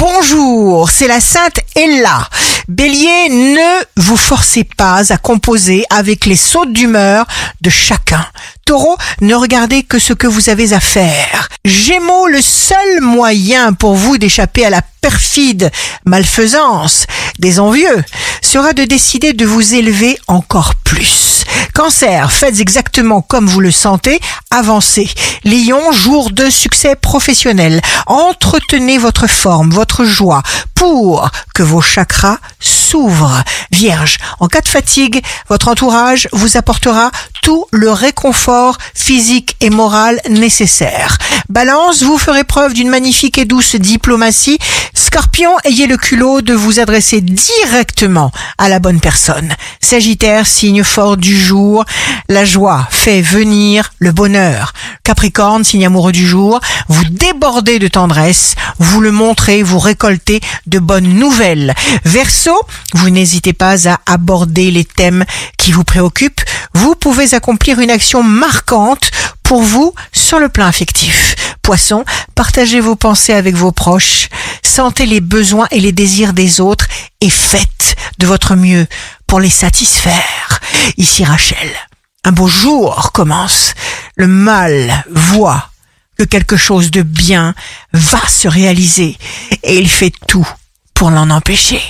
Bonjour, c'est la Sainte Ella. Bélier, ne vous forcez pas à composer avec les sautes d'humeur de chacun. Taureau, ne regardez que ce que vous avez à faire. Gémeaux, le seul moyen pour vous d'échapper à la perfide malfaisance des envieux sera de décider de vous élever encore plus. Cancer, faites exactement comme vous le sentez, avancez. Lion, jour de succès professionnel. Entretenez votre forme, votre joie pour que vos chakras s'ouvrent. Vierge, en cas de fatigue, votre entourage vous apportera tout le réconfort physique et moral nécessaire. Balance, vous ferez preuve d'une magnifique et douce diplomatie. Scorpion, ayez le culot de vous adresser directement à la bonne personne. Sagittaire, signe fort du jour, la joie fait venir le bonheur. Capricorne, signe amoureux du jour, vous débordez de tendresse, vous le montrez, vous récoltez de bonnes nouvelles. Verseau, vous n'hésitez pas à aborder les thèmes qui vous préoccupent, vous pouvez accomplir une action marquante pour vous sur le plan affectif. Poisson, partagez vos pensées avec vos proches, sentez les besoins et les désirs des autres et faites de votre mieux pour les satisfaire. Ici Rachel. Un beau jour commence. Le mal voit que quelque chose de bien va se réaliser et il fait tout pour l'en empêcher.